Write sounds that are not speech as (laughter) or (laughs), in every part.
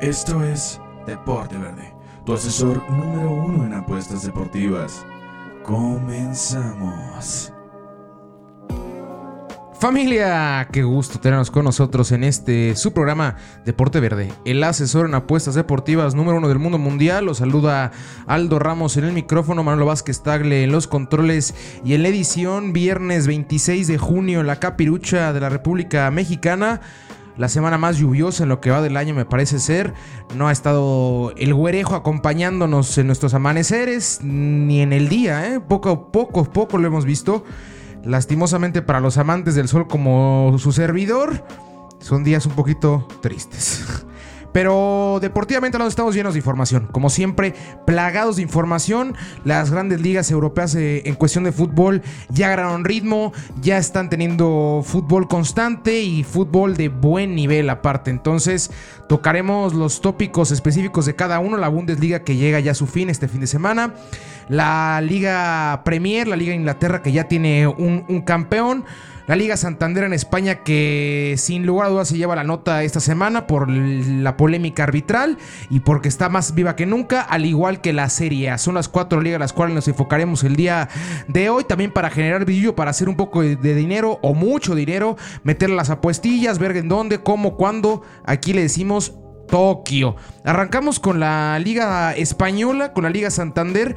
Esto es Deporte Verde, tu asesor número uno en apuestas deportivas. Comenzamos. Familia, qué gusto tenernos con nosotros en este su programa Deporte Verde, el asesor en apuestas deportivas número uno del mundo mundial. Los saluda Aldo Ramos en el micrófono, Manuel Vázquez Tagle en los controles y en la edición viernes 26 de junio en la capirucha de la República Mexicana. La semana más lluviosa en lo que va del año me parece ser. No ha estado el güerejo acompañándonos en nuestros amaneceres ni en el día, ¿eh? Poco, poco, poco lo hemos visto. Lastimosamente para los amantes del sol como su servidor, son días un poquito tristes. (laughs) Pero deportivamente nos estamos llenos de información. Como siempre, plagados de información. Las grandes ligas europeas eh, en cuestión de fútbol ya agarraron ritmo, ya están teniendo fútbol constante y fútbol de buen nivel aparte. Entonces, tocaremos los tópicos específicos de cada uno. La Bundesliga que llega ya a su fin este fin de semana. La Liga Premier, la Liga Inglaterra que ya tiene un, un campeón. La Liga Santander en España que sin lugar a dudas se lleva la nota esta semana por la polémica arbitral y porque está más viva que nunca, al igual que la Serie A. Son las cuatro ligas las cuales nos enfocaremos el día de hoy también para generar brillo, para hacer un poco de, dinero o mucho dinero, meter las apuestillas, ver en dónde, cómo, cuándo. Aquí le decimos Tokio. Arrancamos con la Liga Española, con la Liga Santander,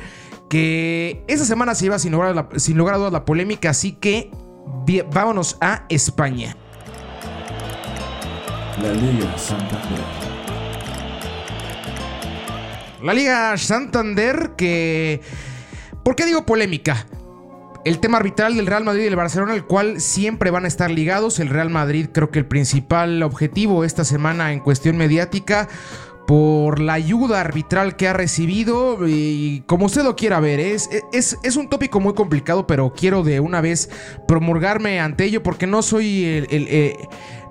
que esa semana se lleva sin lugar, sin lugar a dudas la polémica, así que vámonos a España. La Liga Santander. La Liga Santander que... ¿Por qué digo polémica? El tema arbitral del Real Madrid y el Barcelona, el cual siempre van a estar ligados. El Real Madrid creo que el principal objetivo esta semana en cuestión mediática por la ayuda arbitral que ha recibido y como usted lo quiera ver, es, es, es, un tópico muy complicado, pero quiero de una vez promulgarme ante ello porque no soy el... Eh,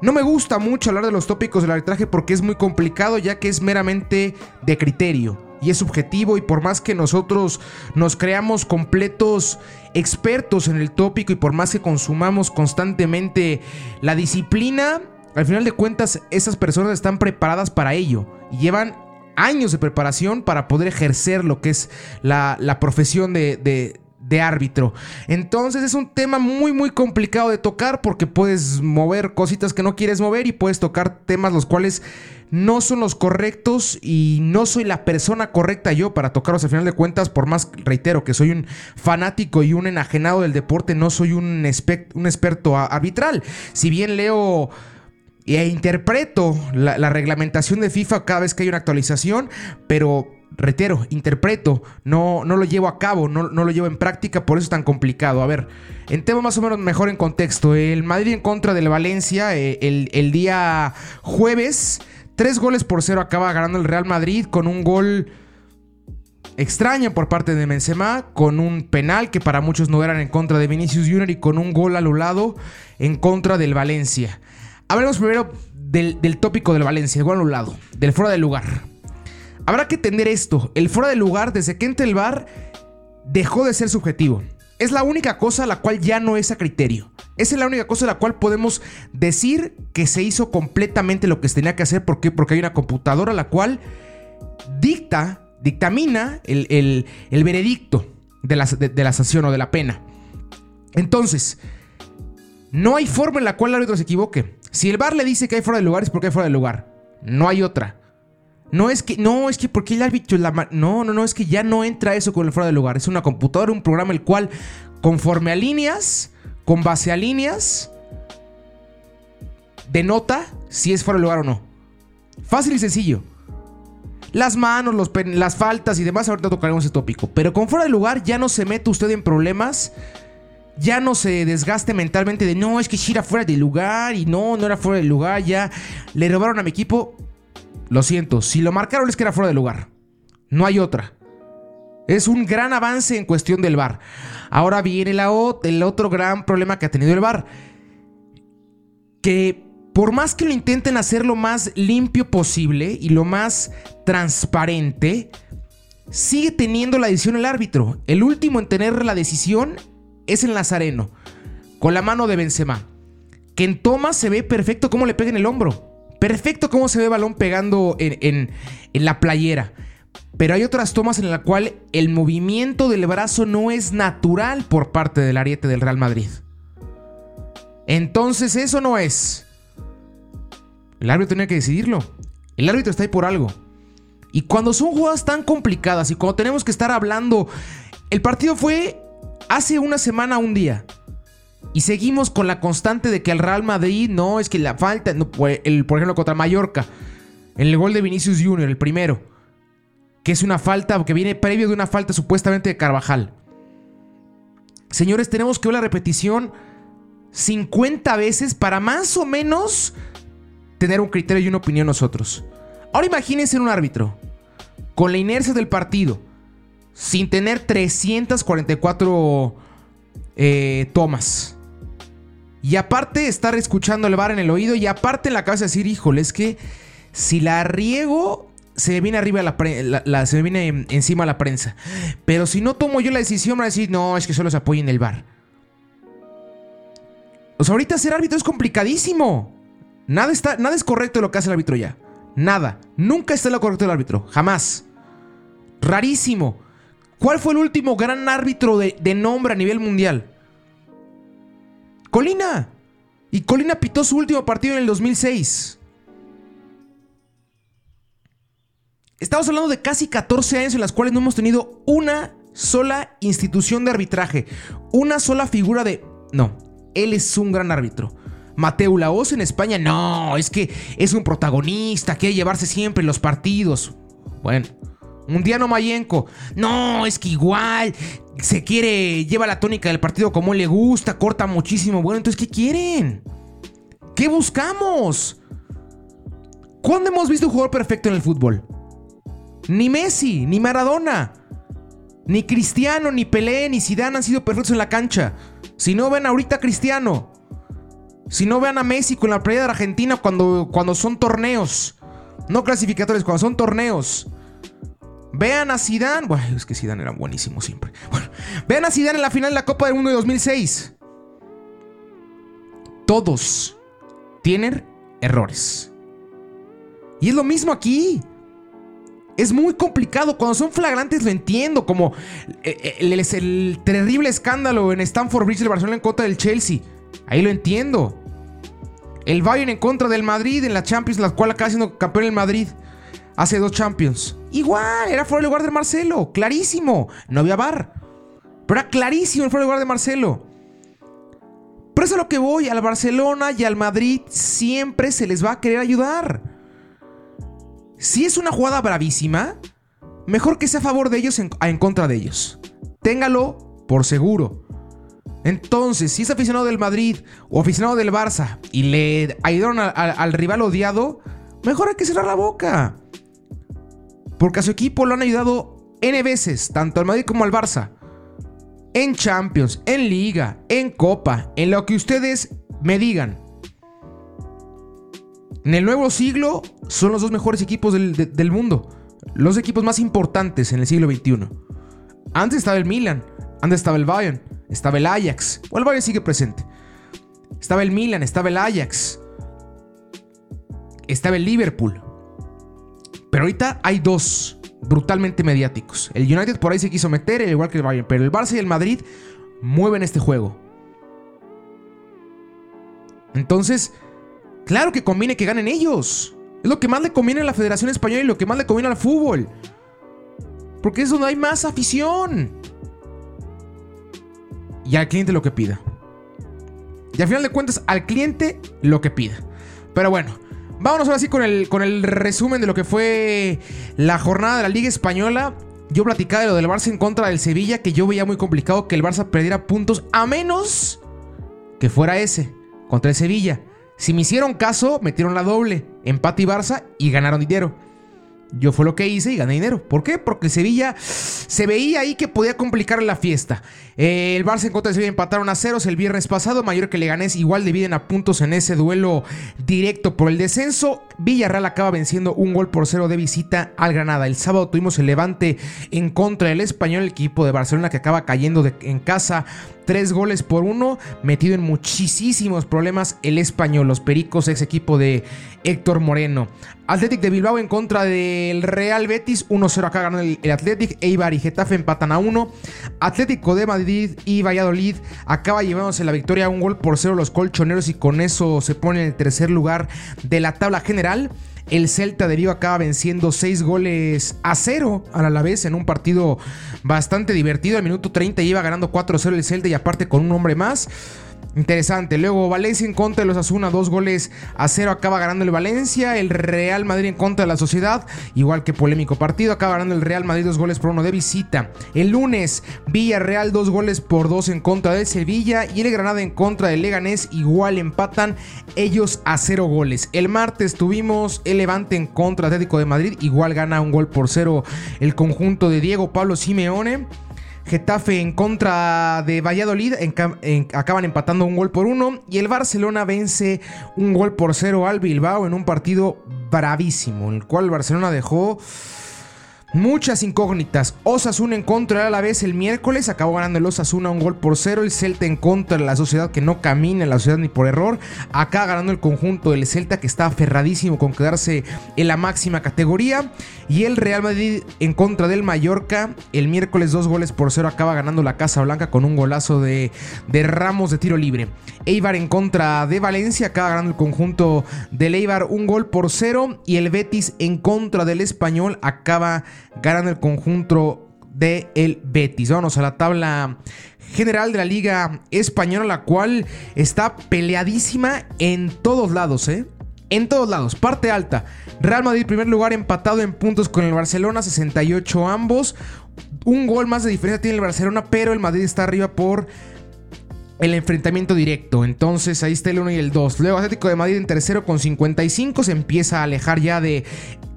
no me gusta mucho hablar de los tópicos del arbitraje porque es muy complicado ya que es meramente de criterio y es subjetivo y por más que nosotros nos creamos completos expertos en el tópico y por más que consumamos constantemente la disciplina, al final de cuentas esas personas están preparadas para ello y llevan años de preparación para poder ejercer lo que es la, profesión de, de, árbitro. Entonces es un tema muy muy complicado de tocar porque puedes mover cositas que no quieres mover y puedes tocar temas los cuales no son los correctos y no soy la persona correcta yo para tocarlos al final de cuentas, por más, reitero, que soy un fanático y un enajenado del deporte, no soy un, un experto arbitral. Si bien leo e interpreto la, reglamentación de FIFA cada vez que hay una actualización, pero reitero, interpreto, no, no lo llevo a cabo, no, lo llevo en práctica, por eso es tan complicado. A ver, en tema más o menos mejor en contexto, el Madrid en contra del Valencia eh, el, día jueves, tres goles por cero acaba ganando el Real Madrid con un gol extraño por parte de Benzema, con un penal que para muchos no eran en contra de Vinicius Junior y con un gol lado en contra del Valencia. Hablemos primero del, tópico del Valencia, igual a un lado, del fuera de lugar. Habrá que entender esto, el fuera de lugar desde que entra el bar dejó de ser subjetivo. Es la única cosa la cual ya no es a criterio. Esa es la única cosa la cual podemos decir que se hizo completamente lo que se tenía que hacer. ¿Por qué? Porque hay una computadora la cual dicta, dictamina el, veredicto de la, de la sanción o de la pena. Entonces, no hay forma en la cual el árbitro se equivoque. Si el bar le dice que hay fuera de lugar es porque hay fuera de lugar. No hay otra. No es que, no, es que porque el árbitro la No, no, no, es que ya no entra eso con el fuera de lugar. Es una computadora, un programa el cual, conforme a líneas, con base a líneas, denota si es fuera de lugar o no. Fácil y sencillo. Las manos, las faltas y demás, ahorita tocaremos ese tópico. Pero con fuera de lugar ya no se mete usted en problemas ya no se desgaste mentalmente de no, es que si era fuera de lugar y no, no era fuera de lugar, ya le robaron a mi equipo. Lo siento, si lo marcaron es que era fuera de lugar. No hay otra. Es un gran avance en cuestión del VAR. Ahora viene la, el otro gran problema que ha tenido el VAR. Que por más que lo intenten hacer lo más limpio posible y lo más transparente, sigue teniendo la decisión el árbitro. El último en tener la decisión es el Nazareno, con la mano de Benzema. Que en toma se ve perfecto cómo le pega en el hombro. Perfecto cómo se ve balón pegando en, en la playera. Pero hay otras tomas en las cuales el movimiento del brazo no es natural por parte del ariete del Real Madrid. Entonces eso no es. El árbitro tiene que decidirlo. El árbitro está ahí por algo. Y cuando son jugadas tan complicadas y cuando tenemos que estar hablando, el partido fue hace una semana, un día. Y seguimos con la constante de que el Real Madrid no es que la falta, por ejemplo contra Mallorca, en el gol de Vinicius Junior, el primero, que es una falta que viene previo de una falta supuestamente de Carvajal. Señores, tenemos que ver la repetición 50 veces para más o menos tener un criterio y una opinión nosotros. Ahora imagínense un árbitro con la inercia del partido, sin tener 344 eh, tomas. Y aparte estar escuchando el bar en el oído y aparte la cabeza decir, híjole, es que si la riego se viene arriba la, se viene encima la prensa. Pero si no tomo yo la decisión, me a decir, no, es que solo se apoya en el bar. O sea, ahorita ser árbitro es complicadísimo. Nada, está, nada es correcto de lo que hace el árbitro ya. Nada. Nunca está lo correcto del árbitro. Jamás. Rarísimo. ¿Cuál fue el último gran árbitro de, de nombre a nivel mundial? Colina. Y Colina pitó su último partido en el 2006. Estamos hablando de casi 14 años en las cuales no hemos tenido una sola institución de arbitraje. Una sola figura de... No, él es un gran árbitro. Mateo Laos en España, no, es que es un protagonista, quiere llevarse siempre los partidos. Bueno, Mundiano Mayenco, no, es que igual se quiere, lleva la tónica del partido como le gusta, corta muchísimo. Bueno, entonces, ¿qué quieren? ¿Qué buscamos? ¿Cuándo hemos visto un jugador perfecto en el fútbol? Ni Messi, ni Maradona, ni Cristiano, ni Pelé, ni Zidane han sido perfectos en la cancha. Si no ven ahorita Cristiano, si no vean a Messi con la playa de Argentina cuando, cuando son torneos, no clasificatorios, cuando son torneos. Vean a Zidane, bueno, es que Zidane era buenísimo siempre. Vean a Zidane en la final de la Copa del Mundo de 2006. Todos tienen errores. Y es lo mismo aquí. Es muy complicado. Cuando son flagrantes lo entiendo. Como eh, eh, el, el, terrible escándalo en Stamford Bridge del Barcelona en contra del Chelsea. Ahí lo entiendo. El Bayern en contra del Madrid en la Champions, la cual acaba siendo campeón el Madrid. Hace dos Champions. Igual, era fuera de lugar de Marcelo. Clarísimo. No había bar. Pero era clarísimo el fuera de lugar de Marcelo. Pero eso es a lo que voy. Al Barcelona y al Madrid siempre se les va a querer ayudar. Si es una jugada bravísima, mejor que sea a favor de ellos en, en contra de ellos. Téngalo por seguro. Entonces, si es aficionado del Madrid o aficionado del Barça y le ayudaron al rival odiado, mejor hay que cerrar la boca. Porque a su equipo lo han ayudado N veces, tanto al Madrid como al Barça. En Champions, en Liga, en Copa, en lo que ustedes me digan. En el nuevo siglo son los dos mejores equipos del, mundo. Los equipos más importantes en el siglo XXI. Antes estaba el Milan, antes estaba el Bayern, estaba el Ajax. O el Bayern sigue presente. Estaba el Milan, estaba el Ajax. Estaba el Liverpool. Pero ahorita hay dos brutalmente mediáticos. El United por ahí se quiso meter, igual que el Bayern. Pero el Barça y el Madrid mueven este juego. Entonces, Claro que conviene que ganen ellos. Es lo que más le conviene a la Federación Española y lo que más le conviene al fútbol. Porque es donde hay más afición. Y al cliente lo que pida. Y al final de cuentas, al cliente lo que pida. Pero bueno, vámonos ahora sí con el, con el resumen de lo que fue la jornada de la Liga Española. Yo platicaba de lo del Barça en contra del Sevilla, que yo veía muy complicado que el Barça perdiera puntos, a menos que fuera ese, contra el Sevilla. Si me hicieron caso, metieron la doble, empate y Barça y ganaron dinero. Yo fue lo que hice y gané dinero. ¿Por qué? Porque Sevilla se veía ahí que podía complicar la fiesta. Eh, el Barça en contra de Sevilla empataron a ceros el viernes pasado. Mayor que le gané igual dividen a puntos en ese duelo directo por el descenso. Villarreal acaba venciendo un gol por cero de visita al Granada. El sábado tuvimos el levante en contra del español, el equipo de Barcelona que acaba cayendo en casa tres goles por uno, metido en muchísimos problemas el español, los Pericos, ex equipo de Héctor Moreno. Athletic de Bilbao en contra del Real Betis, 1-0 acá ganó el, Athletic, Eibar y Getafe empatan a 1. Atlético de Madrid y Valladolid acaba llevándose la victoria a un gol por cero los colchoneros y con eso se pone en el tercer lugar de la tabla general. El Celta de Vigo acaba venciendo 6 goles a 0 al Alavés en un partido bastante divertido. Al minuto 30 iba ganando 4-0 el Celta y aparte con un hombre más. Interesante. Luego Valencia en contra de los Asuna, dos goles a cero acaba ganando el Valencia. El Real Madrid en contra de la Sociedad, igual que polémico partido, acaba ganando el Real Madrid dos goles por uno de visita. El lunes Villarreal dos goles por dos en contra del Sevilla y el Granada en contra del Leganés igual empatan ellos a cero goles. El martes tuvimos el Levante en contra Atlético de Madrid, igual gana un gol por cero el conjunto de Diego Pablo Simeone. Getafe en contra de Valladolid acaban empatando un gol por uno y el Barcelona vence un gol por cero al Bilbao en un partido bravísimo, el cual el Barcelona dejó Muchas incógnitas. Osasuna en contra a la vez el miércoles. Acabó ganando el Osasuna un gol por cero. El Celta en contra de la sociedad que no camina en la sociedad ni por error. Acá ganando el conjunto del Celta que está aferradísimo con quedarse en la máxima categoría. Y el Real Madrid en contra del Mallorca. El miércoles dos goles por cero acaba ganando la Casa Blanca con un golazo de, de Ramos de tiro libre. Eibar en contra de Valencia. Acaba ganando el conjunto del Eibar un gol por cero. Y el Betis en contra del Español acaba ganando el conjunto de el Betis. Vamos a la tabla general de la Liga Española, la cual está peleadísima en todos lados, ¿eh? En todos lados, parte alta. Real Madrid, primer lugar, empatado en puntos con el Barcelona, 68 ambos. Un gol más de diferencia tiene el Barcelona, pero el Madrid está arriba por el enfrentamiento directo. Entonces ahí está el 1 y el 2. Luego Atlético de Madrid en tercero con 55 se empieza a alejar ya de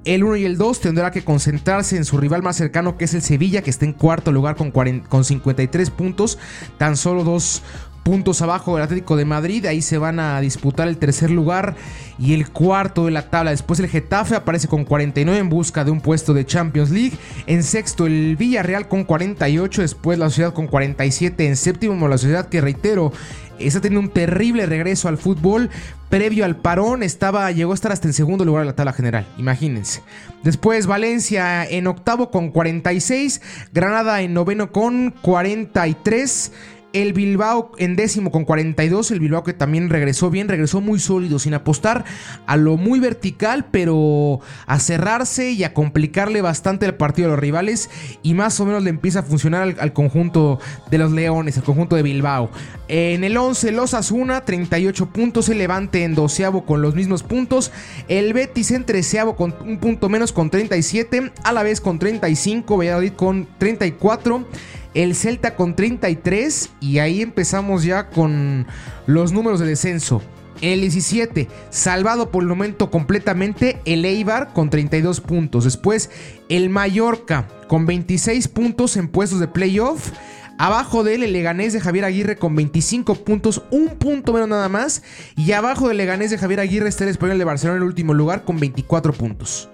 el 1 y el 2 tendrá que concentrarse en su rival más cercano que es el Sevilla, que está en cuarto lugar con, con 53 puntos, tan solo dos puntos abajo del Atlético de Madrid. Ahí se van a disputar el tercer lugar y el cuarto de la tabla. Después el Getafe aparece con 49 en busca de un puesto de Champions League. En sexto el Villarreal con 48. Después la Sociedad con 47. En séptimo la Sociedad que reitero está teniendo un terrible regreso al fútbol. Previo al parón estaba, llegó a estar hasta en segundo lugar de la tabla general, imagínense. Después Valencia en octavo con 46, Granada en noveno con 43. El Bilbao en décimo con 42. El Bilbao que también regresó bien, regresó muy sólido, sin apostar a lo muy vertical, pero a cerrarse y a complicarle bastante el partido a los rivales. Y más o menos le empieza a funcionar al, conjunto de los Leones, al conjunto de Bilbao. En el 11, los Asuna, 38 puntos. El Levante en doceavo con los mismos puntos. El Betis en treceavo con un punto menos con 37. A la vez con 35. Valladolid con 34 el Celta con 33 y ahí empezamos ya con los números de descenso. El 17, salvado por el momento completamente el Eibar con 32 puntos. Después el Mallorca con 26 puntos en puestos de playoff. Abajo de él el Leganés de Javier Aguirre con 25 puntos, un punto menos nada más. Y abajo del Leganés de Javier Aguirre está el Español de Barcelona en el último lugar con 24 puntos.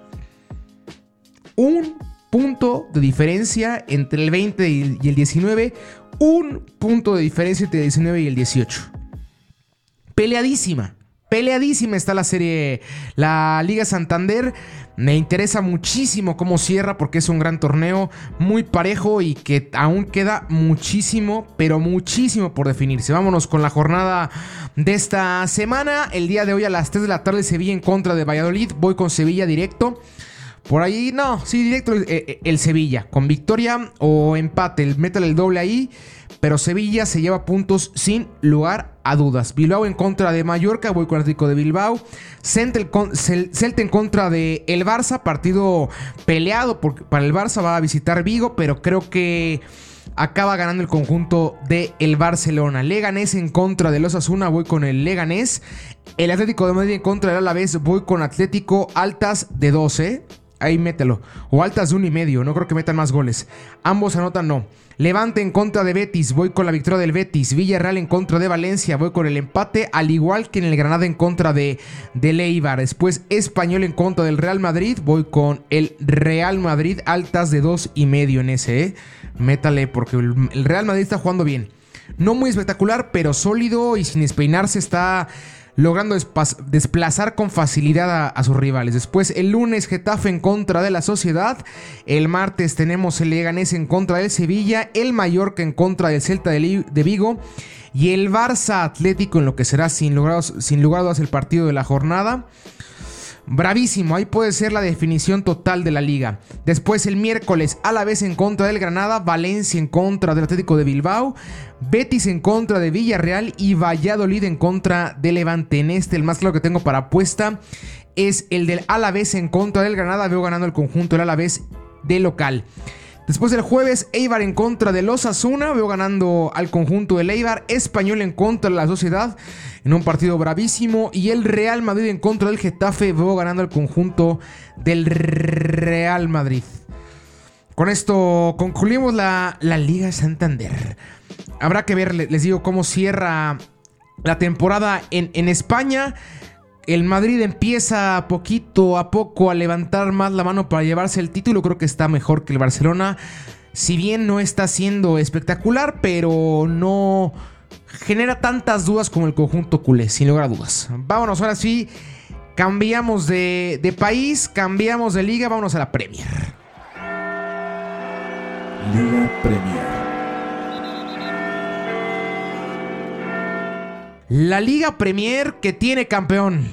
Un punto de diferencia entre el 20 y el 19. Un punto de diferencia entre el 19 y el 18. Peleadísima. Peleadísima está la serie, la Liga Santander. Me interesa muchísimo cómo cierra porque es un gran torneo, muy parejo y que aún queda muchísimo, pero muchísimo por definirse. Vámonos con la jornada de esta semana. El día de hoy a las 3 de la tarde Sevilla en contra de Valladolid. Voy con Sevilla directo. Por ahí, no, sí, directo el, eh, eh, Sevilla. Con victoria o empate, el, métale el doble ahí. Pero Sevilla se lleva puntos sin lugar a dudas. Bilbao en contra de Mallorca, voy con el Atlético de Bilbao. Celta en contra de el Barça, partido peleado porque para el Barça va a visitar Vigo, pero creo que acaba ganando el conjunto de el Barcelona. Leganés en contra de los Asuna, voy con el Leganés. El Atlético de Madrid en contra del Alavés, voy con Atlético altas de 12. Ahí mételo. O altas de un y medio, no creo que metan más goles. Ambos anotan no. Levante en contra de Betis, voy con la victoria del Betis. Villarreal en contra de Valencia, voy con el empate, al igual que en el Granada en contra de, de Leibar. Después Español en contra del Real Madrid, voy con el Real Madrid, altas de dos y medio en ese, ¿eh? Métale, porque el Real Madrid está jugando bien. No muy espectacular, pero sólido y sin despeinarse está logrando desplazar con facilidad a, sus rivales. Después el lunes Getafe en contra de la Sociedad, el martes tenemos el Leganés en contra del Sevilla, el Mallorca en contra del Celta de, Vigo y el Barça Atlético en lo que será sin lugar, sin lugar a dudas el partido de la jornada. Bravísimo, ahí puede ser la definición total de la liga. Después el miércoles, a la vez en contra del Granada, Valencia en contra del Atlético de Bilbao, Betis en contra de Villarreal y Valladolid en contra de Levante. En este, el más claro que tengo para apuesta es el del Alavés en contra del Granada. Veo ganando el conjunto del Alavés de local. Después del jueves, Eibar en contra de los Asuna. Veo ganando al conjunto del Eibar. Español en contra de la Sociedad. En un partido bravísimo. Y el Real Madrid en contra del Getafe. Veo ganando al conjunto del Real Madrid. Con esto concluimos la, la Liga Santander. Habrá que ver, les digo, cómo cierra la temporada en, en España. El Madrid empieza poquito a poco a levantar más la mano para llevarse el título. Creo que está mejor que el Barcelona. Si bien no está siendo espectacular, pero no genera tantas dudas como el conjunto culé, sin lugar a dudas. Vámonos ahora sí. Cambiamos de, de país, cambiamos de liga, vámonos a la Premier. Liga Premier. La Liga Premier que tiene campeón.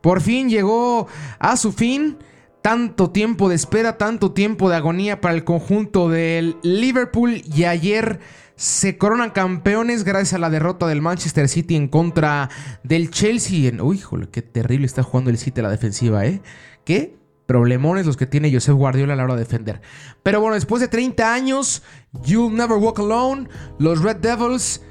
Por fin llegó a su fin. Tanto tiempo de espera, tanto tiempo de agonía para el conjunto del Liverpool y ayer se coronan campeones gracias a la derrota del Manchester City en contra del Chelsea. Uy, híjole, qué terrible está jugando el City la defensiva, ¿eh? ¿Qué? Problemones los que tiene Josep Guardiola a la hora de defender. Pero bueno, después de 30 años, You'll Never Walk Alone, los Red Devils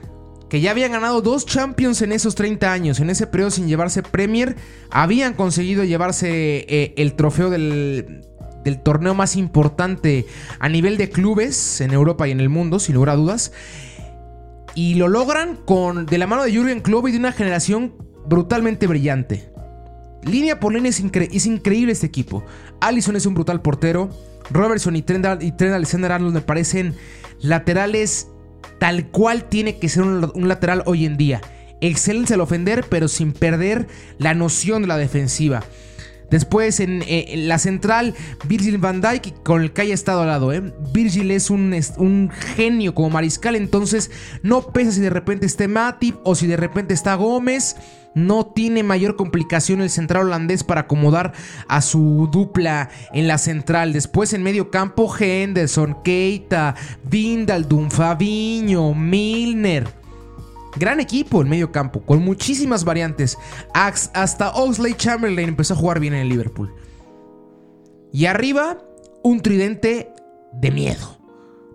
que ya habían ganado dos Champions en esos 30 años, en ese periodo sin llevarse Premier, habían conseguido llevarse eh, el trofeo del, del, torneo más importante a nivel de clubes en Europa y en el mundo, sin lugar a dudas. Y lo logran con de la mano de Jurgen Klopp y de una generación brutalmente brillante. Línea por línea es, increíble este equipo. Allison es un brutal portero. Robertson y Trent, y Trent Alexander-Arnold me parecen laterales tal cual tiene que ser un, lateral hoy en día. Excelente al ofender, pero sin perder la noción de la defensiva. Después en, eh, la central, Virgil van Dijk con el que haya estado al lado. ¿eh? Virgil es un, un, genio como mariscal, entonces no pesa si de repente esté Matip o si de repente está Gómez. No tiene mayor complicación el central holandés para acomodar a su dupla en la central. Después en medio campo, Henderson, Keita, Vindaldum, Fabiño, Milner. Gran equipo en medio campo, con muchísimas variantes. Hasta Oxley Chamberlain empezó a jugar bien en el Liverpool. Y arriba, un tridente de miedo.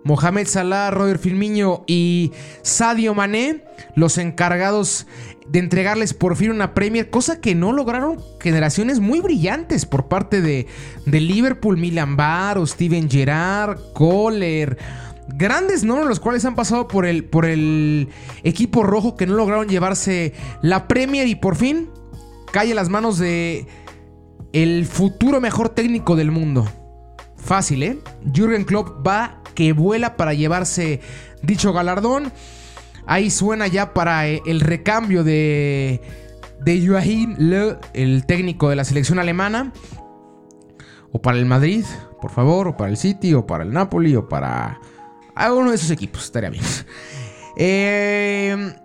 Mohamed Salah, Robert Firmino y Sadio Mané, los encargados de entregarles por fin una Premier, cosa que no lograron generaciones muy brillantes por parte de, de Liverpool, Milan Bar, Steven Gerrard, Kohler grandes nombres los cuales han pasado por el, por el equipo rojo que no lograron llevarse la Premier y por fin cae a las manos de el futuro mejor técnico del mundo. Fácil, ¿eh? Jürgen Klopp va que vuela para llevarse dicho galardón. Ahí suena ya para eh, el recambio de, de Joachim Le, el técnico de la selección alemana. O para el Madrid, por favor, o para el City, o para el Napoli, o para a uno de esos equipos, estaría bien. Eh,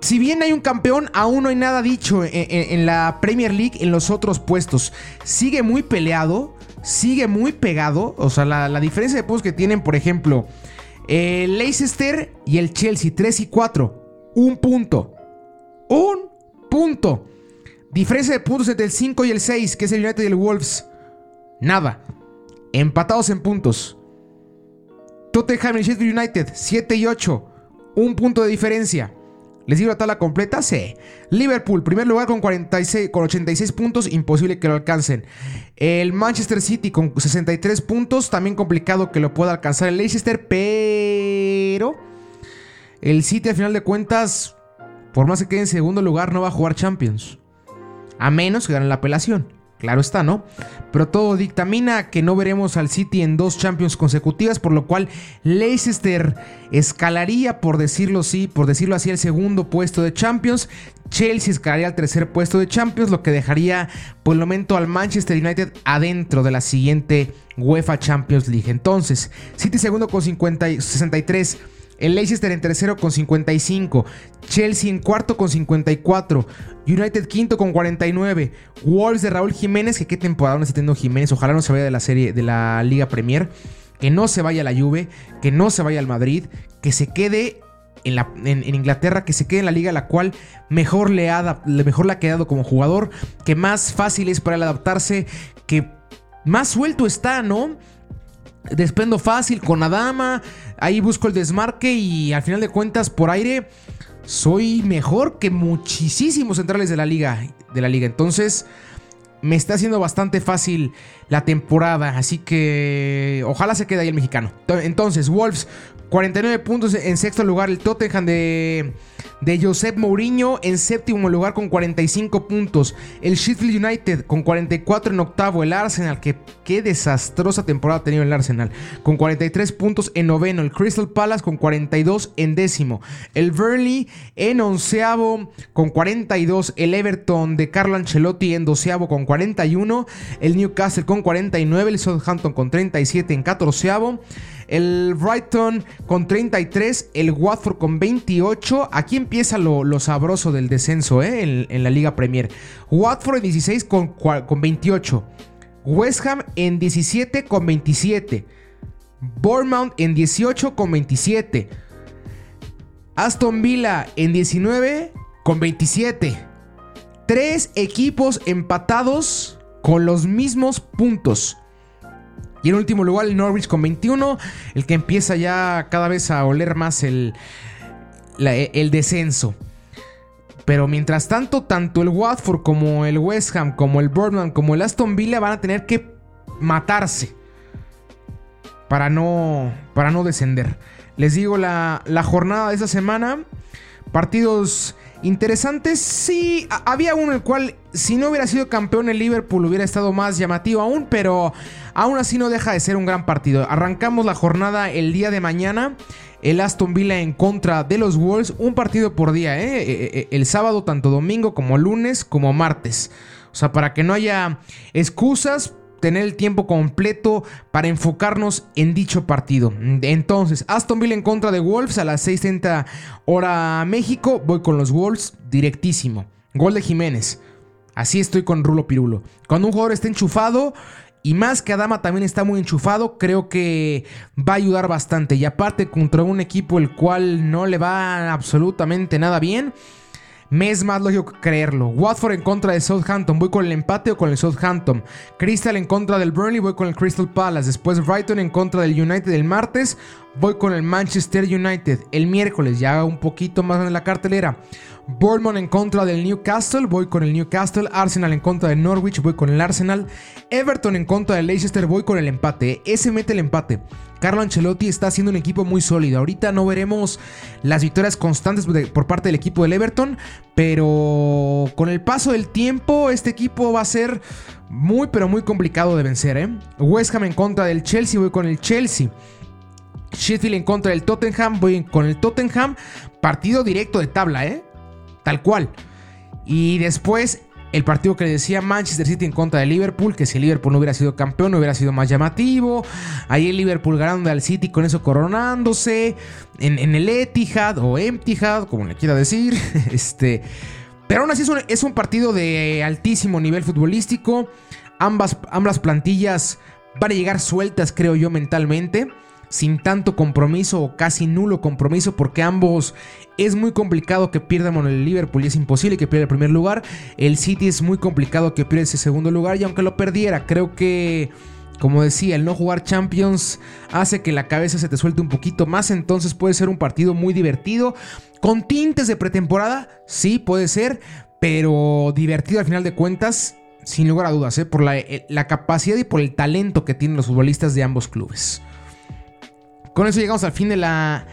si bien hay un campeón, aún no hay nada dicho en, la Premier League en los otros puestos. Sigue muy peleado, sigue muy pegado. O sea, la, diferencia de puntos que tienen, por ejemplo, Leicester y el Chelsea, 3 y 4. Un punto. Un punto. Diferencia de puntos entre el 5 y el 6, que es el United y el Wolves. Nada. Empatados en puntos. Tottenham Sheffield United, 7 y 8. Un punto de diferencia. ¿Les digo la tabla completa? Sí. Liverpool, primer lugar con, 46, con 86 puntos, imposible que lo alcancen. El Manchester City con 63 puntos, también complicado que lo pueda alcanzar el Leicester, pero el City al final de cuentas, por más que quede en segundo lugar, no va a jugar Champions. A menos que gane la apelación. Claro está, ¿no? Pero todo dictamina que no veremos al City en dos Champions consecutivas, por lo cual Leicester escalaría, por decirlo así, por decirlo así, el segundo puesto de Champions. Chelsea escalaría al tercer puesto de Champions, lo que dejaría por el momento al Manchester United adentro de la siguiente UEFA Champions League. Entonces, City segundo con 50, 63. El Leicester en tercero con 55. Chelsea en cuarto con 54. United quinto con 49. Wolves de Raúl Jiménez, que qué temporada no está teniendo Jiménez. Ojalá no se vaya de la serie de la Liga Premier. Que no se vaya a la Juve. Que no se vaya al Madrid. Que se quede en, la, en, Inglaterra, que se quede en la liga a la cual mejor le, ha, mejor le ha quedado como jugador, que más fácil es para él adaptarse, que más suelto está, ¿no? Despendo fácil con Adama, ahí busco el desmarque y al final de cuentas por aire soy mejor que muchísimos centrales de la liga, de la liga. Entonces, me está haciendo bastante fácil la temporada, así que ojalá se quede ahí el mexicano. Entonces, Wolves 49 puntos en sexto lugar el Tottenham de de Josep Mourinho en séptimo lugar con 45 puntos. El Sheffield United con 44 en octavo. El Arsenal, que qué desastrosa temporada ha tenido el Arsenal, con 43 puntos en noveno. El Crystal Palace con 42 en décimo. El Burnley en onceavo con 42. El Everton de Carlo Ancelotti en doceavo con 41. El Newcastle con 49. El Southampton con 37 en catorceavo el Brighton con 33, el Watford con 28. Aquí empieza lo, sabroso del descenso ¿eh? en, la Liga Premier. Watford en 16 con, con 28. West Ham en 17 con 27. Bournemouth en 18 con 27. Aston Villa en 19 con 27. Tres equipos empatados con los mismos puntos. Y en último lugar el Norwich con 21, el que empieza ya cada vez a oler más el, el descenso. Pero mientras tanto, tanto el Watford como el West Ham, como el Bournemouth, como el Aston Villa van a tener que matarse para no, para no descender. Les digo la, la jornada de esta semana. Partidos interesantes. Sí, había uno el cual, si no hubiera sido campeón el Liverpool, hubiera estado más llamativo aún, pero aún así no deja de ser un gran partido. Arrancamos la jornada el día de mañana. El Aston Villa en contra de los Wolves. Un partido por día, ¿eh? eh, eh el sábado, tanto domingo como lunes, como martes. O sea, para que no haya excusas tener el tiempo completo para enfocarnos en dicho partido. Entonces, Aston Villa en contra de Wolves a las 6.30 hora México. Voy con los Wolves directísimo. Gol de Jiménez. Así estoy con Rulo Pirulo. Cuando un jugador está enchufado, y más que Adama también está muy enchufado, creo que va a ayudar bastante. Y aparte contra un equipo el cual no le va absolutamente nada bien me es más lógico creerlo. Watford en contra de Southampton, voy con el empate o con el Southampton. Crystal en contra del Burnley, voy con el Crystal Palace. Después Brighton en contra del United el martes, voy con el Manchester United. El miércoles, ya un poquito más en la cartelera. Bournemouth en contra del Newcastle, voy con el Newcastle. Arsenal en contra del Norwich, voy con el Arsenal. Everton en contra del Leicester, voy con el empate. Ese mete el empate. Carlo Ancelotti está haciendo un equipo muy sólido. Ahorita no veremos las victorias constantes por parte del equipo del Everton, pero con el paso del tiempo este equipo va a ser muy pero muy complicado de vencer. ¿eh? West Ham en contra del Chelsea, voy con el Chelsea. Sheffield en contra del Tottenham, voy con el Tottenham. Partido directo de tabla, ¿eh? Tal cual. Y después el partido que le decía Manchester City en contra de Liverpool, que si Liverpool no hubiera sido campeón, no hubiera sido más llamativo. Ahí el Liverpool ganando al City con eso coronándose. En, el Etihad o Etihad, como le quiera decir. (laughs) este, pero aún así es un, es un partido de altísimo nivel futbolístico. Ambas, ambas plantillas van a llegar sueltas, creo yo, mentalmente sin tanto compromiso o casi nulo compromiso porque ambos es muy complicado que pierdan el Liverpool y es imposible que pierda el primer lugar. El City es muy complicado que pierda ese segundo lugar y aunque lo perdiera, creo que Como decía, el no jugar Champions hace que la cabeza se te suelte un poquito más, entonces puede ser un partido muy divertido. Con tintes de pretemporada, sí, puede ser, pero divertido al final de cuentas, sin lugar a dudas, ¿eh? por eh, la capacidad y por el talento que tienen los futbolistas de ambos clubes. Con eso llegamos al fin de la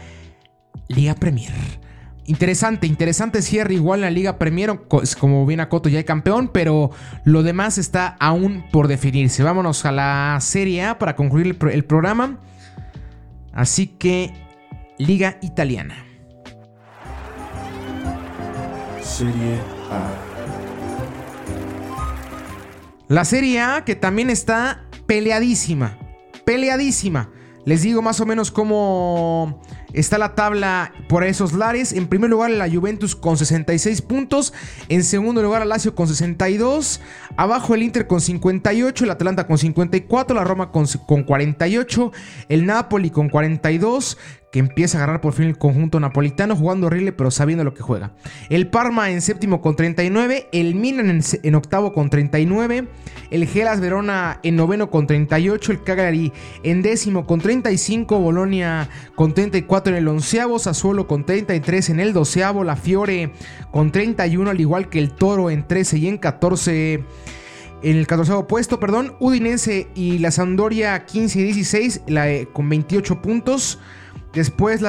Liga Premier. Interesante, interesante cierre igual en la Liga Premier, como bien Coto ya hay campeón, pero lo demás está aún por definirse. Vámonos a la Serie A para concluir el, programa. Así que, Liga Italiana. Serie A. La Serie A que también está peleadísima, peleadísima. Les digo más o menos cómo está la tabla por esos lares. En primer lugar la Juventus con 66 puntos. En segundo lugar el Lazio con 62. Abajo el Inter con 58. El Atalanta con 54. La Roma con, con 48. El Napoli con 42 que empieza a agarrar por fin el conjunto napolitano, jugando horrible pero sabiendo lo que juega. El Parma en séptimo con 39, el Milan en, octavo con 39, el Gelas Verona en noveno con 38, el Cagliari en décimo con 35, Bolonia con 34 en el onceavo, Sassuolo con 33 en el doceavo, la Fiore con 31, al igual que el Toro en 13 y en 14 en el 14 puesto, perdón, Udinese y la Sampdoria 15 y 16 la, con 28 puntos. Después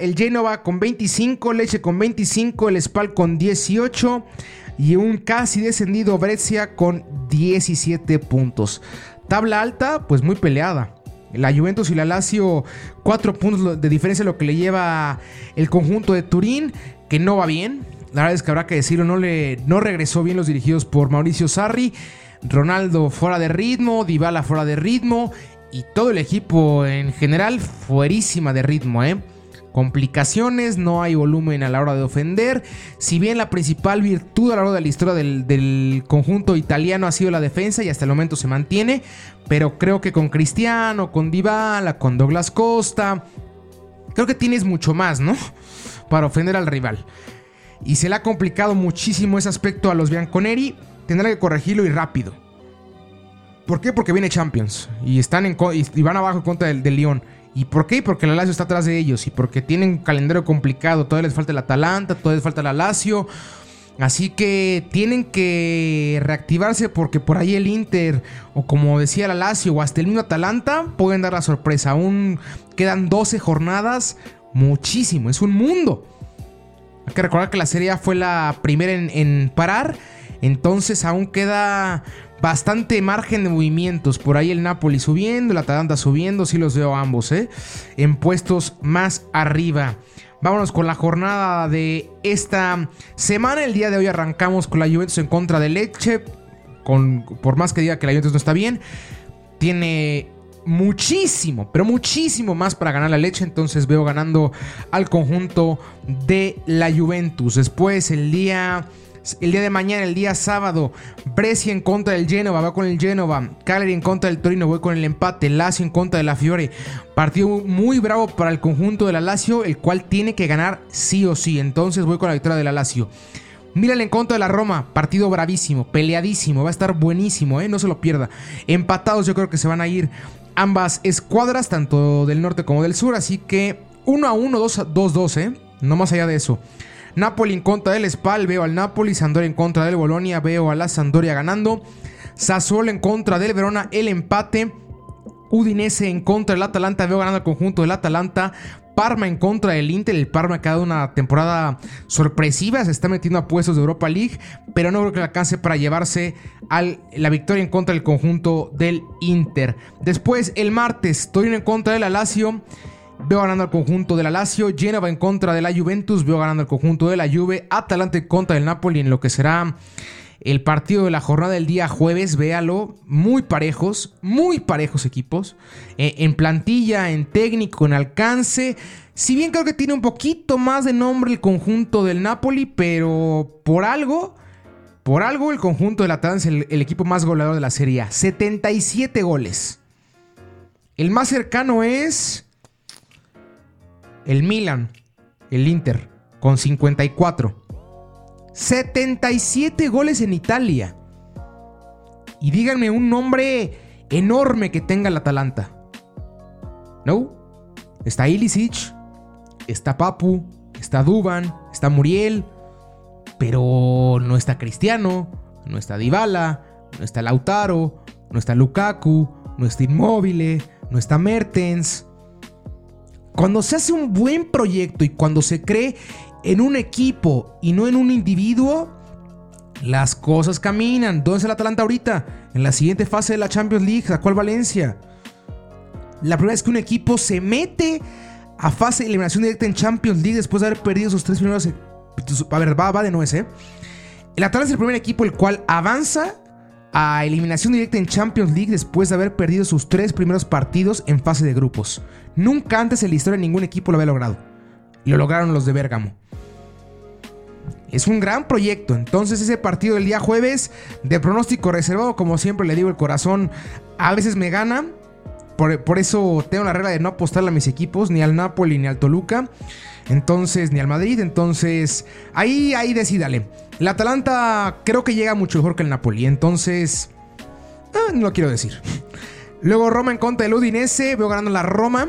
el Genova con 25, Leche con 25, el Spal con 18 y un casi descendido Brescia con 17 puntos. Tabla alta, pues muy peleada. La Juventus y la Lazio, 4 puntos de diferencia, lo que le lleva el conjunto de Turín, que no va bien. La verdad es que habrá que decirlo, no, le, no regresó bien los dirigidos por Mauricio Sarri. Ronaldo fuera de ritmo, Dybala fuera de ritmo y todo el equipo en general fuerísima de ritmo, ¿eh? Complicaciones, no hay volumen a la hora de ofender. Si bien la principal virtud a la hora de la historia del, conjunto italiano ha sido la defensa y hasta el momento se mantiene, pero creo que con Cristiano, con Dybala, con Douglas Costa, creo que tienes mucho más, ¿no? Para ofender al rival. Y se le ha complicado muchísimo ese aspecto a los Bianconeri. Tendrá que corregirlo y rápido. ¿Por qué? Porque viene Champions y están y van abajo en contra del, Lyon. ¿Y por qué? Porque la Lazio está atrás de ellos y porque tienen un calendario complicado. Todavía les falta el Atalanta, todavía les falta la Lazio. Así que tienen que reactivarse porque por ahí el Inter, o como decía la Lazio, o hasta el mismo Atalanta, pueden dar la sorpresa. Aún quedan 12 jornadas, muchísimo, es un mundo. Hay que recordar que la Serie A fue la primera en parar, entonces aún queda bastante margen de movimientos. Por ahí el Napoli subiendo, el Atalanta subiendo, sí los veo ambos, ¿eh? En puestos más arriba. Vámonos con la jornada de esta semana. El día de hoy arrancamos con la Juventus en contra de Leche. Con, por más que diga que la Juventus no está bien, tiene muchísimo, pero muchísimo más para ganar la leche. Entonces veo ganando al conjunto de la Juventus. Después el día el día de mañana, el día sábado, Brescia en contra del Genova, va con el Genova. Cagliari en contra del Torino, voy con el empate. Lazio en contra de la Fiore. Partido muy bravo para el conjunto de la Lazio, el cual tiene que ganar sí o sí. Entonces voy con la victoria de la Lazio. Milan en contra de la Roma, partido bravísimo, peleadísimo, va a estar buenísimo, ¿eh? no se lo pierda. Empatados yo creo que se van a ir ambas escuadras, tanto del norte como del sur, así que 1 a 1, 2 a 2, ¿eh? no más allá de eso. Napoli en contra del Spal, veo al Napoli. Sandoria en contra del Bolonia, veo a la Sandoria ganando. Sassuolo en contra del Verona, el empate. Udinese en contra del Atalanta, veo ganando el conjunto del Atalanta. Parma en contra del Inter. El Parma ha dado una temporada sorpresiva. Se está metiendo a puestos de Europa League. Pero no creo que le alcance para llevarse la victoria en contra del conjunto del Inter. Después, el martes, Torino en contra del Alacio. Veo ganando al conjunto de la Lazio, Genova en contra de la Juventus, veo ganando al conjunto de la Juve, Atalanta en contra del Napoli en lo que será el partido de la jornada del día jueves, véalo, muy parejos, muy parejos equipos, eh, en plantilla, en técnico, en alcance. Si bien creo que tiene un poquito más de nombre el conjunto del Napoli, pero por algo, por algo el conjunto del Atalanta es el, el equipo más goleador de la Serie A, 77 goles. El más cercano es el Milan, el Inter, con 54. 77 goles en Italia. Y díganme un nombre enorme que tenga el Atalanta. ¿No? Está Ilicic, está Papu, está Duban, está Muriel, pero no está Cristiano, no está Dybala, no está Lautaro, no está Lukaku, no está Inmóvil, no está Mertens. Cuando se hace un buen proyecto y cuando se cree en un equipo y no en un individuo, las cosas caminan. ¿Dónde está el Atalanta ahorita? En la siguiente fase de la Champions League, sacó al Valencia. La primera vez que un equipo se mete a fase de eliminación directa en Champions League después de haber perdido sus tres primeros. A ver, va, va de nuevo, ¿eh? El Atalanta es el primer equipo el cual avanza a eliminación directa en Champions League después de haber perdido sus tres primeros partidos en fase de grupos. Nunca antes en la historia ningún equipo lo había logrado. Lo lograron los de Bérgamo. Es un gran proyecto. Entonces ese partido del día jueves de pronóstico reservado, como siempre le digo, el corazón a veces me gana. Por, eso tengo la regla de no apostarle a mis equipos, ni al Napoli ni al Toluca. Entonces, ni al Madrid. Entonces, ahí, ahí decídale. El Atalanta creo que llega mucho mejor que el Napoli. Entonces, ah, no lo quiero decir. Luego Roma en contra del Udinese. Veo ganando la Roma.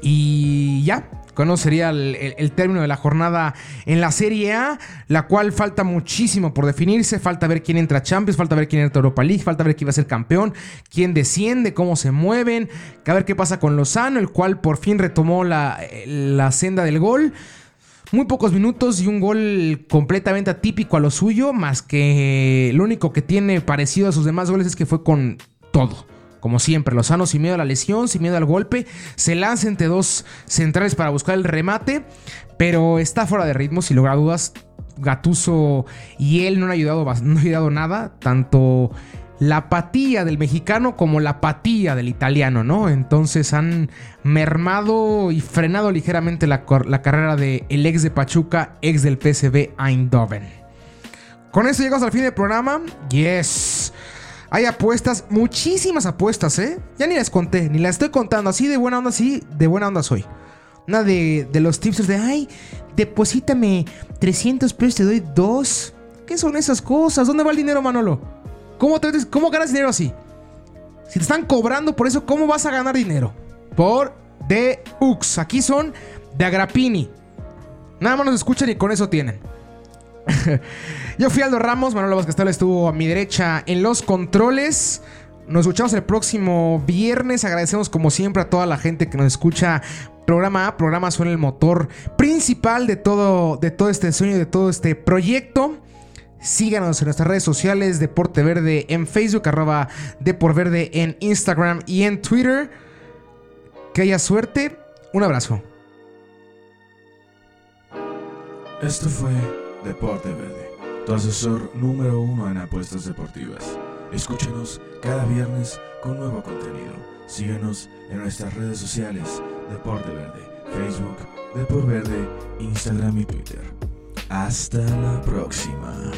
Y ya, ¿Cuándo sería el, término de la jornada en la Serie A, la cual falta muchísimo por definirse, falta ver quién entra a Champions, falta ver quién entra a Europa League, falta ver quién va a ser campeón, quién desciende, cómo se mueven, a ver qué pasa con Lozano, el cual por fin retomó la, la senda del gol. Muy pocos minutos y un gol completamente atípico a lo suyo, más que lo único que tiene parecido a sus demás goles es que fue con todo como siempre, Lozano sin miedo a la lesión, sin miedo al golpe, se lanza entre dos centrales para buscar el remate, pero está fuera de ritmo, sin lugar dudas. Gatuso y él no han ayudado, no han ayudado nada, tanto la apatía del mexicano como la apatía del italiano, ¿no? Entonces han mermado y frenado ligeramente la, la carrera del el ex de Pachuca, ex del PSV Eindhoven. Con eso llegamos al fin del programa. Yes. Hay apuestas, muchísimas apuestas, ¿eh? Ya ni las conté, ni las estoy contando. Así de buena onda, sí, de buena onda soy. Una de, los tips de, ay, deposítame 300 pesos, te doy dos. ¿Qué son esas cosas? ¿Dónde va el dinero, Manolo? ¿Cómo, cómo ganas dinero así? Si te están cobrando por eso, ¿cómo vas a ganar dinero? Por Deux. Aquí son de Agrapini. Nada más nos escuchan y con eso tienen. (laughs) Yo fui Aldo Ramos, Manuel Vázquez estuvo a mi derecha en los controles. Nos escuchamos el próximo viernes. Agradecemos como siempre a toda la gente que nos escucha. Programa A, programa suena el motor principal de todo, de todo este sueño, de todo este proyecto. Síganos en nuestras redes sociales, Deporte Verde en Facebook, arroba Deporte Verde en Instagram y en Twitter. Que haya suerte. Un abrazo. Esto fue Deporte Verde, tu asesor número uno en apuestas deportivas. Escúchanos cada viernes con nuevo contenido. Síguenos en nuestras redes sociales, Deporte Verde, Facebook, Deporte Verde, Instagram y Twitter. Hasta la próxima.